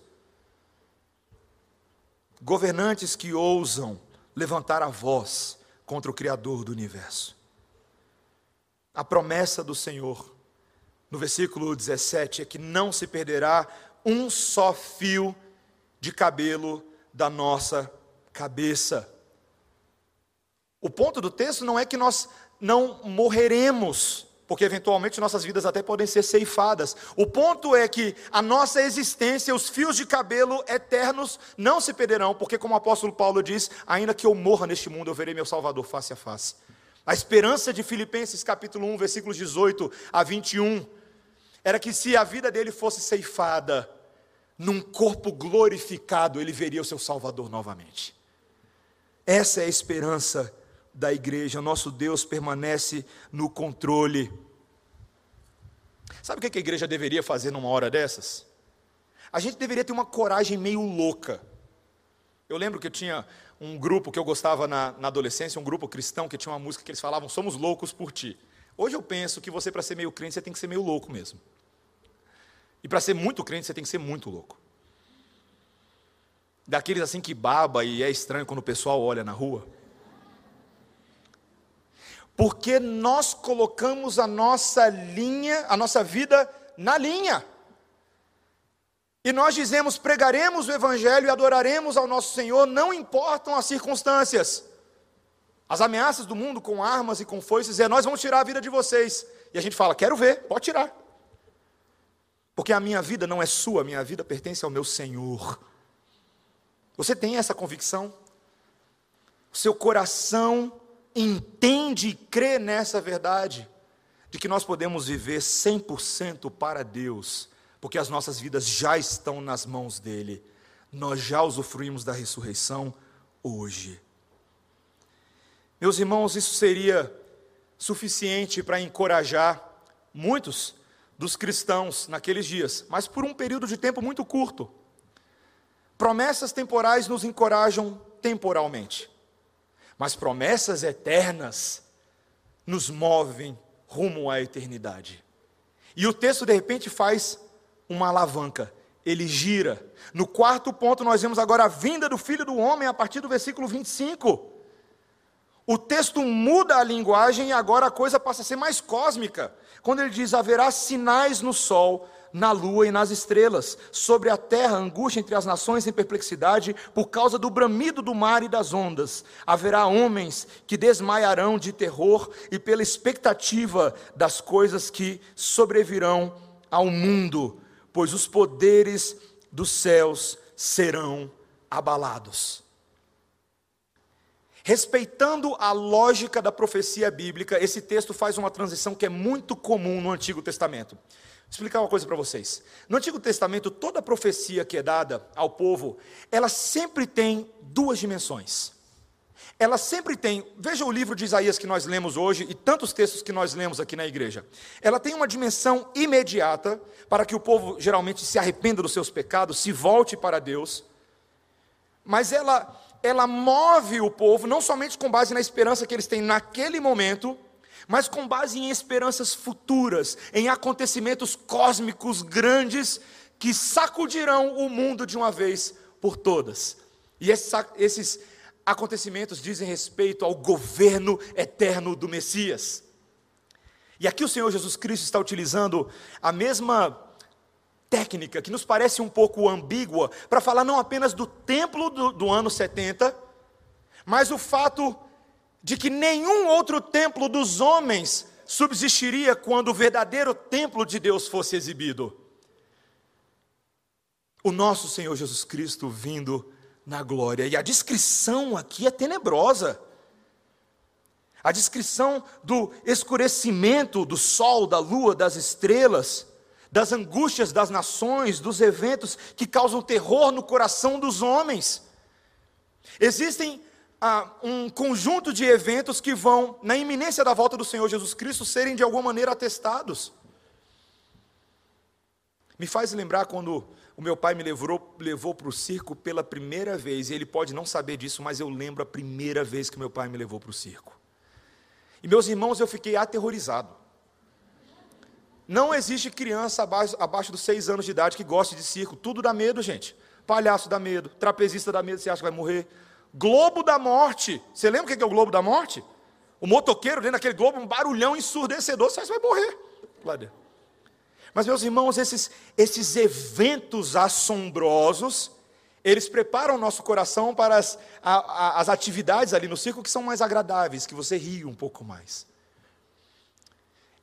[SPEAKER 1] Governantes que ousam levantar a voz contra o Criador do universo. A promessa do Senhor, no versículo 17, é que não se perderá um só fio de cabelo da nossa cabeça. O ponto do texto não é que nós não morreremos, porque eventualmente nossas vidas até podem ser ceifadas. O ponto é que a nossa existência, os fios de cabelo eternos não se perderão, porque como o apóstolo Paulo diz, ainda que eu morra neste mundo, eu verei meu Salvador face a face. A esperança de Filipenses capítulo 1, versículos 18 a 21, era que se a vida dele fosse ceifada, num corpo glorificado, ele veria o seu Salvador novamente. Essa é a esperança da igreja. Nosso Deus permanece no controle. Sabe o que a igreja deveria fazer numa hora dessas? A gente deveria ter uma coragem meio louca. Eu lembro que eu tinha um grupo que eu gostava na, na, adolescência, um grupo cristão, que tinha uma música que eles falavam: Somos loucos por ti. Hoje eu penso que você, para ser meio crente, você tem que ser meio louco mesmo. E para ser muito crente, você tem que ser muito louco. Daqueles assim que baba e é estranho quando o pessoal olha na rua. Porque nós colocamos a nossa linha, a nossa vida na linha. E nós dizemos: pregaremos o Evangelho e adoraremos ao nosso Senhor, não importam as circunstâncias. As ameaças do mundo com armas e com foices é: nós vamos tirar a vida de vocês. E a gente fala: quero ver, pode tirar. Porque a minha vida não é sua, a minha vida pertence ao meu Senhor. Você tem essa convicção? Seu coração entende e crê nessa verdade? De que nós podemos viver 100% para Deus porque as nossas vidas já estão nas mãos dele. Nós já usufruímos da ressurreição hoje. Meus irmãos, isso seria suficiente para encorajar muitos dos cristãos naqueles dias, mas por um período de tempo muito curto. Promessas temporais nos encorajam temporalmente, mas promessas eternas nos movem rumo à eternidade. E o texto de repente faz uma alavanca, ele gira. No quarto ponto, nós vemos agora a vinda do Filho do Homem, a partir do versículo 25. O texto muda a linguagem e agora a coisa passa a ser mais cósmica. Quando ele diz: haverá sinais no sol, na lua e nas estrelas, sobre a terra, angústia entre as nações em perplexidade, por causa do bramido do mar e das ondas. Haverá homens que desmaiarão de terror e pela expectativa das coisas que sobrevirão ao mundo pois os poderes dos céus serão abalados. Respeitando a lógica da profecia bíblica, esse texto faz uma transição que é muito comum no Antigo Testamento. Explicar uma coisa para vocês. No Antigo Testamento, toda profecia que é dada ao povo, ela sempre tem duas dimensões ela sempre tem, veja o livro de Isaías que nós lemos hoje e tantos textos que nós lemos aqui na igreja. Ela tem uma dimensão imediata para que o povo geralmente se arrependa dos seus pecados, se volte para Deus. Mas ela ela move o povo não somente com base na esperança que eles têm naquele momento, mas com base em esperanças futuras, em acontecimentos cósmicos grandes que sacudirão o mundo de uma vez por todas. E esses, acontecimentos dizem respeito ao governo eterno do Messias. E aqui o Senhor Jesus Cristo está utilizando a mesma técnica que nos parece um pouco ambígua para falar não apenas do templo do, do ano 70, mas o fato de que nenhum outro templo dos homens subsistiria quando o verdadeiro templo de Deus fosse exibido. O nosso Senhor Jesus Cristo vindo na glória. E a descrição aqui é tenebrosa. A descrição do escurecimento do sol, da lua, das estrelas, das angústias das nações, dos eventos que causam terror no coração dos homens. Existem ah, um conjunto de eventos que vão, na iminência da volta do Senhor Jesus Cristo, serem de alguma maneira atestados. Me faz lembrar quando o meu pai me levou, levou para o circo pela primeira vez, e ele pode não saber disso, mas eu lembro a primeira vez que meu pai me levou para o circo. E meus irmãos, eu fiquei aterrorizado. Não existe criança abaixo, abaixo dos seis anos de idade que goste de circo. Tudo dá medo, gente. Palhaço dá medo, trapezista dá medo, você acha que vai morrer. Globo da morte. Você lembra o que é o globo da morte? O motoqueiro dentro daquele globo, um barulhão ensurdecedor, você vai morrer. Lá dentro. Mas, meus irmãos, esses, esses eventos assombrosos, eles preparam o nosso coração para as, a, a, as atividades ali no circo que são mais agradáveis, que você ri um pouco mais.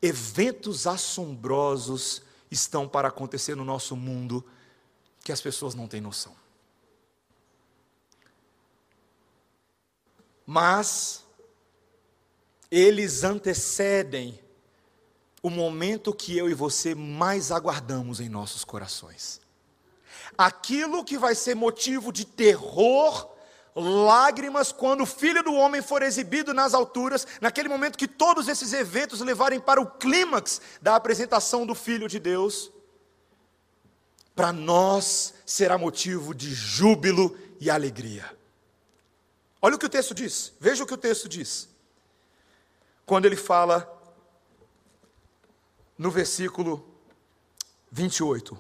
[SPEAKER 1] Eventos assombrosos estão para acontecer no nosso mundo que as pessoas não têm noção. Mas eles antecedem o momento que eu e você mais aguardamos em nossos corações. Aquilo que vai ser motivo de terror, lágrimas, quando o Filho do Homem for exibido nas alturas, naquele momento que todos esses eventos levarem para o clímax da apresentação do Filho de Deus, para nós será motivo de júbilo e alegria. Olha o que o texto diz, veja o que o texto diz. Quando ele fala no versículo 28.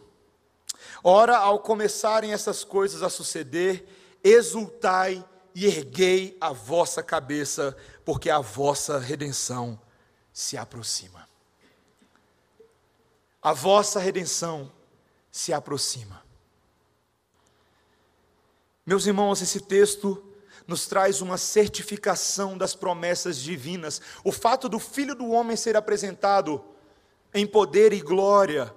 [SPEAKER 1] Ora, ao começarem essas coisas a suceder, exultai e erguei a vossa cabeça, porque a vossa redenção se aproxima. A vossa redenção se aproxima. Meus irmãos, esse texto nos traz uma certificação das promessas divinas. O fato do Filho do Homem ser apresentado em poder e glória.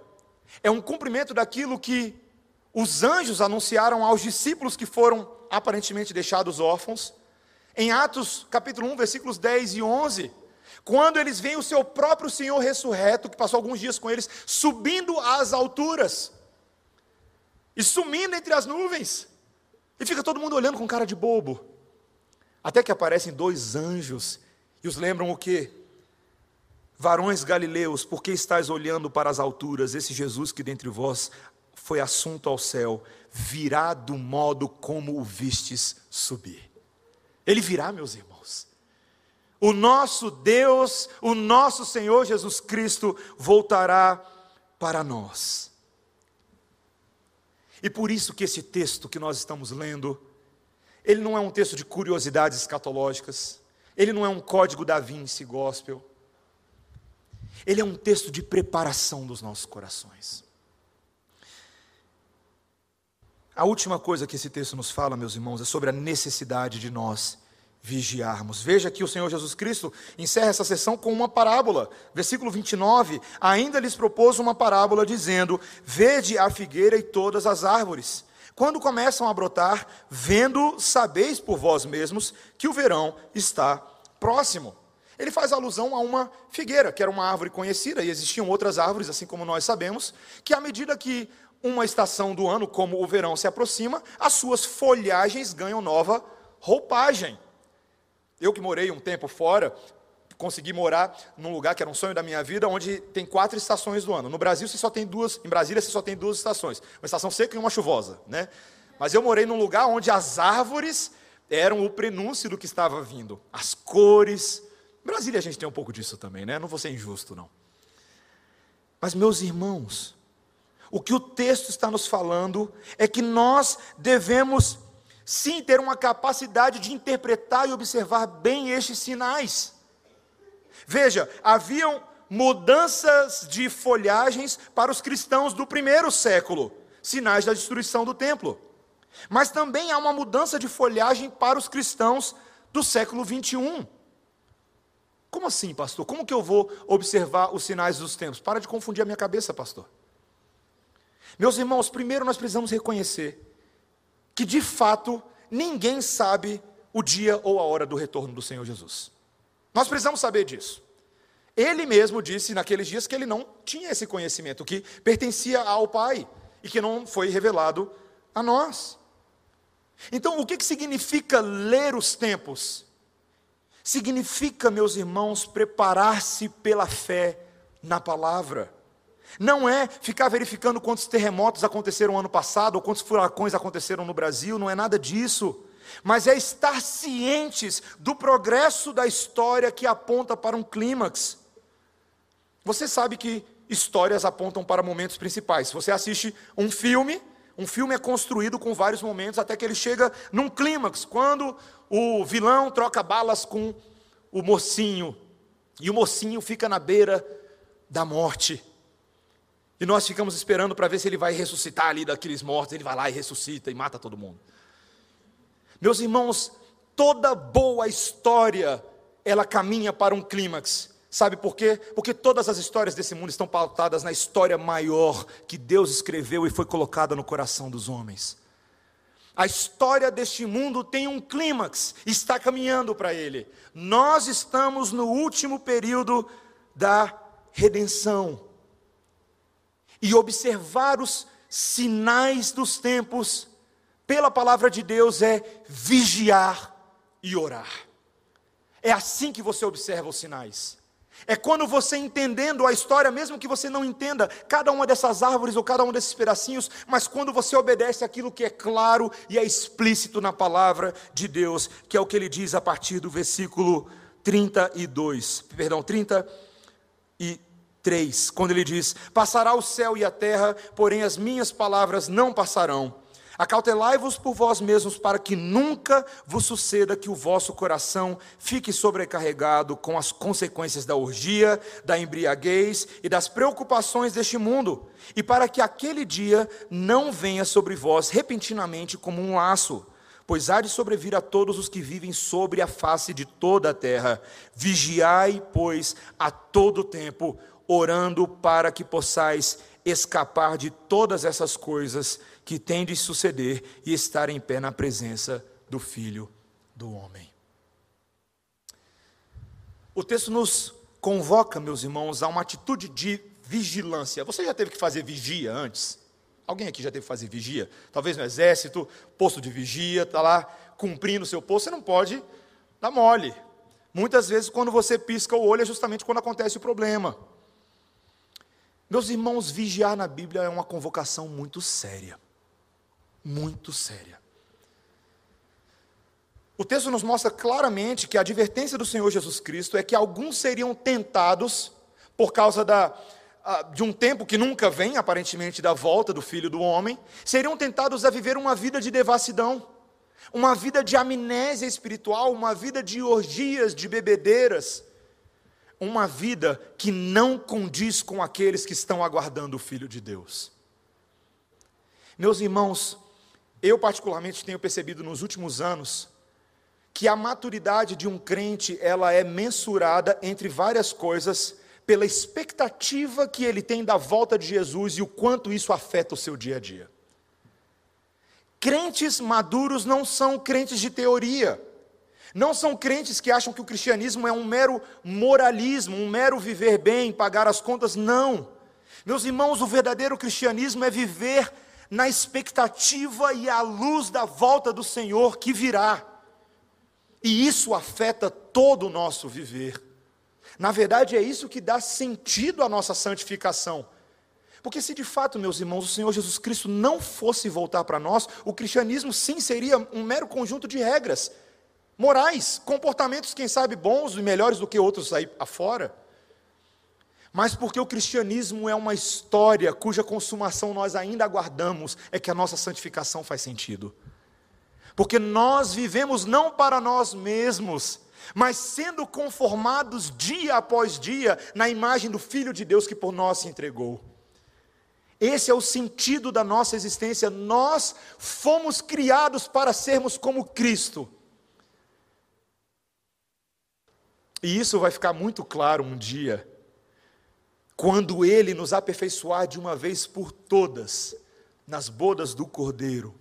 [SPEAKER 1] É um cumprimento daquilo que os anjos anunciaram aos discípulos que foram aparentemente deixados órfãos. Em Atos capítulo 1, versículos 10 e 11, quando eles veem o seu próprio Senhor ressurreto, que passou alguns dias com eles, subindo às alturas e sumindo entre as nuvens, e fica todo mundo olhando com cara de bobo, até que aparecem dois anjos e os lembram o que? Varões galileus, por que estáis olhando para as alturas? Esse Jesus que dentre vós foi assunto ao céu, virá do modo como o vistes subir. Ele virá, meus irmãos. O nosso Deus, o nosso Senhor Jesus Cristo voltará para nós. E por isso que esse texto que nós estamos lendo, ele não é um texto de curiosidades escatológicas, ele não é um código da Vinci gospel, ele é um texto de preparação dos nossos corações. A última coisa que esse texto nos fala, meus irmãos, é sobre a necessidade de nós vigiarmos. Veja que o Senhor Jesus Cristo encerra essa sessão com uma parábola. Versículo 29, ainda lhes propôs uma parábola dizendo: Vede a figueira e todas as árvores. Quando começam a brotar, vendo, sabeis por vós mesmos que o verão está próximo. Ele faz alusão a uma figueira, que era uma árvore conhecida, e existiam outras árvores, assim como nós sabemos, que à medida que uma estação do ano, como o verão, se aproxima, as suas folhagens ganham nova roupagem. Eu que morei um tempo fora, consegui morar num lugar que era um sonho da minha vida, onde tem quatro estações do ano. No Brasil você só tem duas, em Brasília você só tem duas estações, uma estação seca e uma chuvosa, né? Mas eu morei num lugar onde as árvores eram o prenúncio do que estava vindo, as cores, Brasília a gente tem um pouco disso também, né? Não vou ser injusto, não. Mas, meus irmãos, o que o texto está nos falando é que nós devemos sim ter uma capacidade de interpretar e observar bem estes sinais. Veja, haviam mudanças de folhagens para os cristãos do primeiro século, sinais da destruição do templo. Mas também há uma mudança de folhagem para os cristãos do século 21. Como assim, pastor? Como que eu vou observar os sinais dos tempos? Para de confundir a minha cabeça, pastor. Meus irmãos, primeiro nós precisamos reconhecer que de fato ninguém sabe o dia ou a hora do retorno do Senhor Jesus. Nós precisamos saber disso. Ele mesmo disse naqueles dias que ele não tinha esse conhecimento, que pertencia ao Pai e que não foi revelado a nós. Então, o que, que significa ler os tempos? significa, meus irmãos, preparar-se pela fé na palavra. Não é ficar verificando quantos terremotos aconteceram ano passado ou quantos furacões aconteceram no Brasil, não é nada disso. Mas é estar cientes do progresso da história que aponta para um clímax. Você sabe que histórias apontam para momentos principais. Se você assiste um filme, um filme é construído com vários momentos até que ele chega num clímax, quando o vilão troca balas com o mocinho, e o mocinho fica na beira da morte. E nós ficamos esperando para ver se ele vai ressuscitar ali daqueles mortos, ele vai lá e ressuscita e mata todo mundo. Meus irmãos, toda boa história, ela caminha para um clímax. Sabe por quê? Porque todas as histórias desse mundo estão pautadas na história maior que Deus escreveu e foi colocada no coração dos homens. A história deste mundo tem um clímax, está caminhando para ele. Nós estamos no último período da redenção. E observar os sinais dos tempos, pela palavra de Deus, é vigiar e orar. É assim que você observa os sinais. É quando você entendendo a história, mesmo que você não entenda cada uma dessas árvores ou cada um desses pedacinhos, mas quando você obedece aquilo que é claro e é explícito na palavra de Deus, que é o que ele diz a partir do versículo 32, perdão, 33, quando ele diz: Passará o céu e a terra, porém as minhas palavras não passarão. Acautelai-vos por vós mesmos, para que nunca vos suceda que o vosso coração fique sobrecarregado com as consequências da orgia, da embriaguez e das preocupações deste mundo, e para que aquele dia não venha sobre vós repentinamente como um laço, pois há de sobrevir a todos os que vivem sobre a face de toda a terra. Vigiai, pois, a todo tempo, orando para que possais escapar de todas essas coisas que tem de suceder e estar em pé na presença do Filho do Homem. O texto nos convoca, meus irmãos, a uma atitude de vigilância. Você já teve que fazer vigia antes? Alguém aqui já teve que fazer vigia? Talvez no exército, posto de vigia, está lá cumprindo o seu posto, você não pode dar mole. Muitas vezes, quando você pisca o olho, é justamente quando acontece o problema. Meus irmãos, vigiar na Bíblia é uma convocação muito séria. Muito séria. O texto nos mostra claramente que a advertência do Senhor Jesus Cristo é que alguns seriam tentados por causa da, de um tempo que nunca vem, aparentemente, da volta do Filho do Homem, seriam tentados a viver uma vida de devassidão, uma vida de amnésia espiritual, uma vida de orgias, de bebedeiras, uma vida que não condiz com aqueles que estão aguardando o Filho de Deus. Meus irmãos, eu particularmente tenho percebido nos últimos anos que a maturidade de um crente, ela é mensurada entre várias coisas pela expectativa que ele tem da volta de Jesus e o quanto isso afeta o seu dia a dia. Crentes maduros não são crentes de teoria. Não são crentes que acham que o cristianismo é um mero moralismo, um mero viver bem, pagar as contas. Não. Meus irmãos, o verdadeiro cristianismo é viver na expectativa e à luz da volta do Senhor que virá. E isso afeta todo o nosso viver. Na verdade, é isso que dá sentido à nossa santificação. Porque se de fato, meus irmãos, o Senhor Jesus Cristo não fosse voltar para nós, o cristianismo sim seria um mero conjunto de regras morais, comportamentos, quem sabe, bons e melhores do que outros aí afora. Mas porque o cristianismo é uma história cuja consumação nós ainda aguardamos, é que a nossa santificação faz sentido. Porque nós vivemos não para nós mesmos, mas sendo conformados dia após dia na imagem do Filho de Deus que por nós se entregou. Esse é o sentido da nossa existência. Nós fomos criados para sermos como Cristo. E isso vai ficar muito claro um dia, quando Ele nos aperfeiçoar de uma vez por todas, nas bodas do Cordeiro.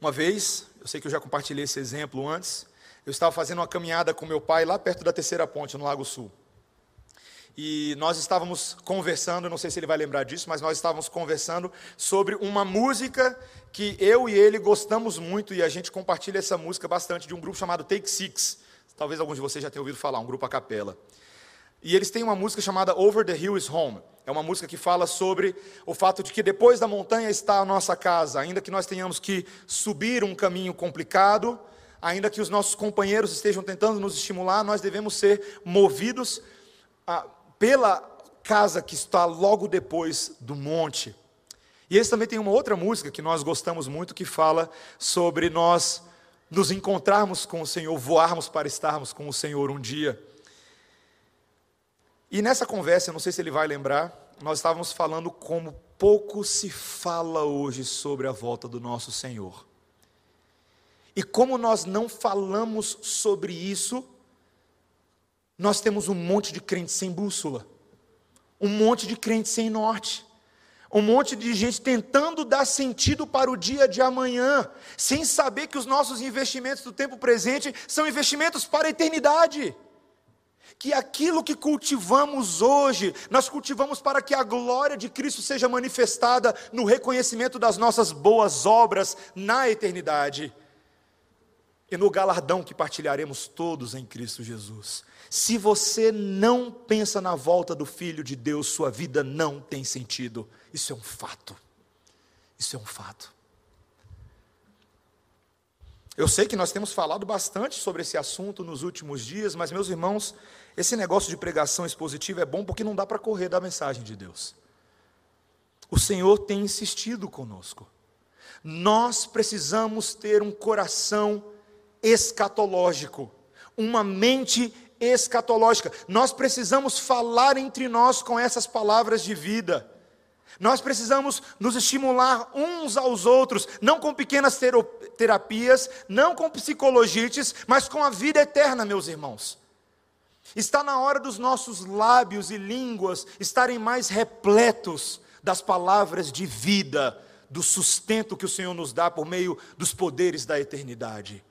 [SPEAKER 1] Uma vez, eu sei que eu já compartilhei esse exemplo antes, eu estava fazendo uma caminhada com meu pai lá perto da terceira ponte, no Lago Sul. E nós estávamos conversando, não sei se ele vai lembrar disso, mas nós estávamos conversando sobre uma música que eu e ele gostamos muito e a gente compartilha essa música bastante de um grupo chamado Take Six. Talvez alguns de vocês já tenham ouvido falar, um grupo a capela. E eles têm uma música chamada Over the Hill is Home. É uma música que fala sobre o fato de que depois da montanha está a nossa casa, ainda que nós tenhamos que subir um caminho complicado, ainda que os nossos companheiros estejam tentando nos estimular, nós devemos ser movidos ah, pela casa que está logo depois do monte. E eles também têm uma outra música que nós gostamos muito que fala sobre nós nos encontrarmos com o Senhor, voarmos para estarmos com o Senhor um dia. E nessa conversa, não sei se ele vai lembrar, nós estávamos falando como pouco se fala hoje sobre a volta do nosso Senhor. E como nós não falamos sobre isso, nós temos um monte de crentes sem bússola, um monte de crentes sem norte, Um monte de gente tentando dar sentido para o dia de amanhã, sem saber que os nossos investimentos do tempo presente são investimentos para a eternidade. Que aquilo que cultivamos hoje, nós cultivamos para que a glória de Cristo seja manifestada no reconhecimento das nossas boas obras na eternidade e no galardão que partilharemos todos em Cristo Jesus. Se você não pensa na volta do Filho de Deus, sua vida não tem sentido. Isso é um fato. Isso é um fato. Eu sei que nós temos falado bastante sobre esse assunto nos últimos dias, mas, meus irmãos, esse negócio de pregação expositiva é bom porque não dá para correr da mensagem de Deus. O Senhor tem insistido conosco. Nós precisamos ter um coração escatológico, uma mente escatológica. Nós precisamos falar entre nós com essas palavras de vida. Nós precisamos nos estimular uns aos outros, não com pequenas terapias, não com psicologites, mas com a vida eterna, meus irmãos. Está na hora dos nossos lábios e línguas estarem mais repletos das palavras de vida, do sustento que o Senhor nos dá por meio dos poderes da eternidade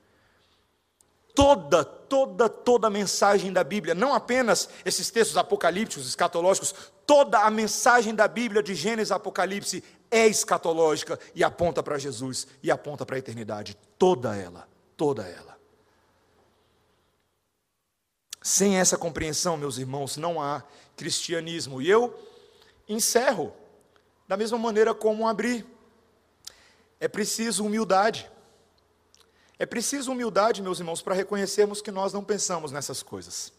[SPEAKER 1] toda, toda, toda a mensagem da Bíblia, não apenas esses textos apocalípticos, escatológicos, toda a mensagem da Bíblia de Gênesis a Apocalipse é escatológica e aponta para Jesus e aponta para a eternidade, toda ela, toda ela. Sem essa compreensão, meus irmãos, não há cristianismo. E eu encerro da mesma maneira como abri. É preciso humildade. É preciso humildade, meus irmãos, para reconhecermos que nós não pensamos nessas coisas.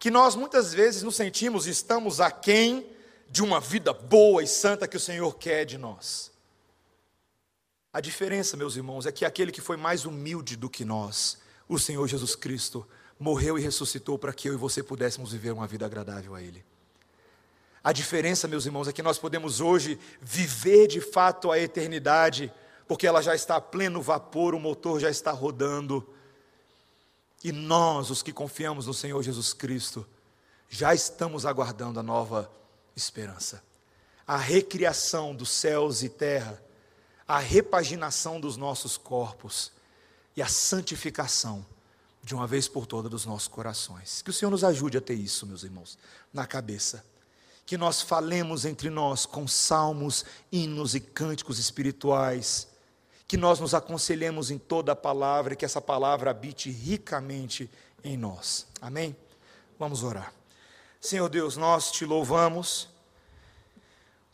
[SPEAKER 1] Que nós muitas vezes nos sentimos e estamos aquém de uma vida boa e santa que o Senhor quer de nós. A diferença, meus irmãos, é que aquele que foi mais humilde do que nós, o Senhor Jesus Cristo, morreu e ressuscitou para que eu e você pudéssemos viver uma vida agradável a Ele. A diferença, meus irmãos, é que nós podemos hoje viver de fato a eternidade porque ela já está a pleno vapor, o motor já está rodando. E nós, os que confiamos no Senhor Jesus Cristo, já estamos aguardando a nova esperança, a recriação dos céus e terra, a repaginação dos nossos corpos e a santificação de uma vez por todas dos nossos corações. Que o Senhor nos ajude a ter isso, meus irmãos, na cabeça. Que nós falemos entre nós com salmos, hinos e cânticos espirituais que nós nos aconselhemos em toda a palavra e que essa palavra habite ricamente em nós. Amém? Vamos orar. Senhor Deus, nós te louvamos,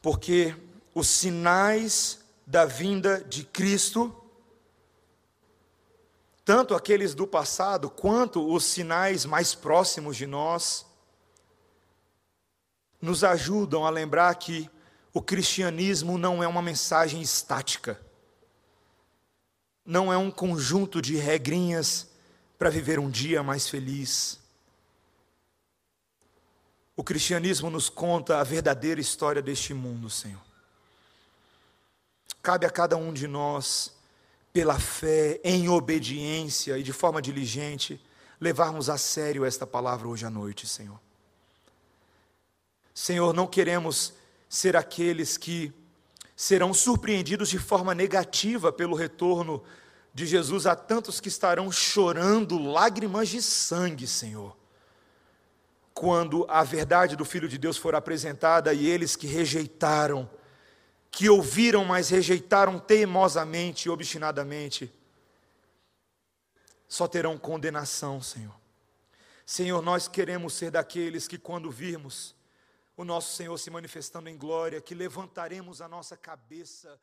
[SPEAKER 1] porque os sinais da vinda de Cristo, tanto aqueles do passado quanto os sinais mais próximos de nós, nos ajudam a lembrar que o cristianismo não é uma mensagem estática não é um conjunto de regrinhas para viver um dia mais feliz. O cristianismo nos conta a verdadeira história deste mundo, Senhor. Cabe a cada um de nós, pela fé, em obediência e de forma diligente, levarmos a sério esta palavra hoje à noite, Senhor. Senhor, não queremos ser aqueles que serão surpreendidos de forma negativa pelo retorno de Jesus a tantos que estarão chorando lágrimas de sangue, Senhor. Quando a verdade do Filho de Deus for apresentada e eles que rejeitaram, que ouviram, mas rejeitaram teimosamente e obstinadamente, só terão condenação, Senhor. Senhor, nós queremos ser daqueles que, quando virmos o nosso Senhor se manifestando em glória, que levantaremos a nossa cabeça.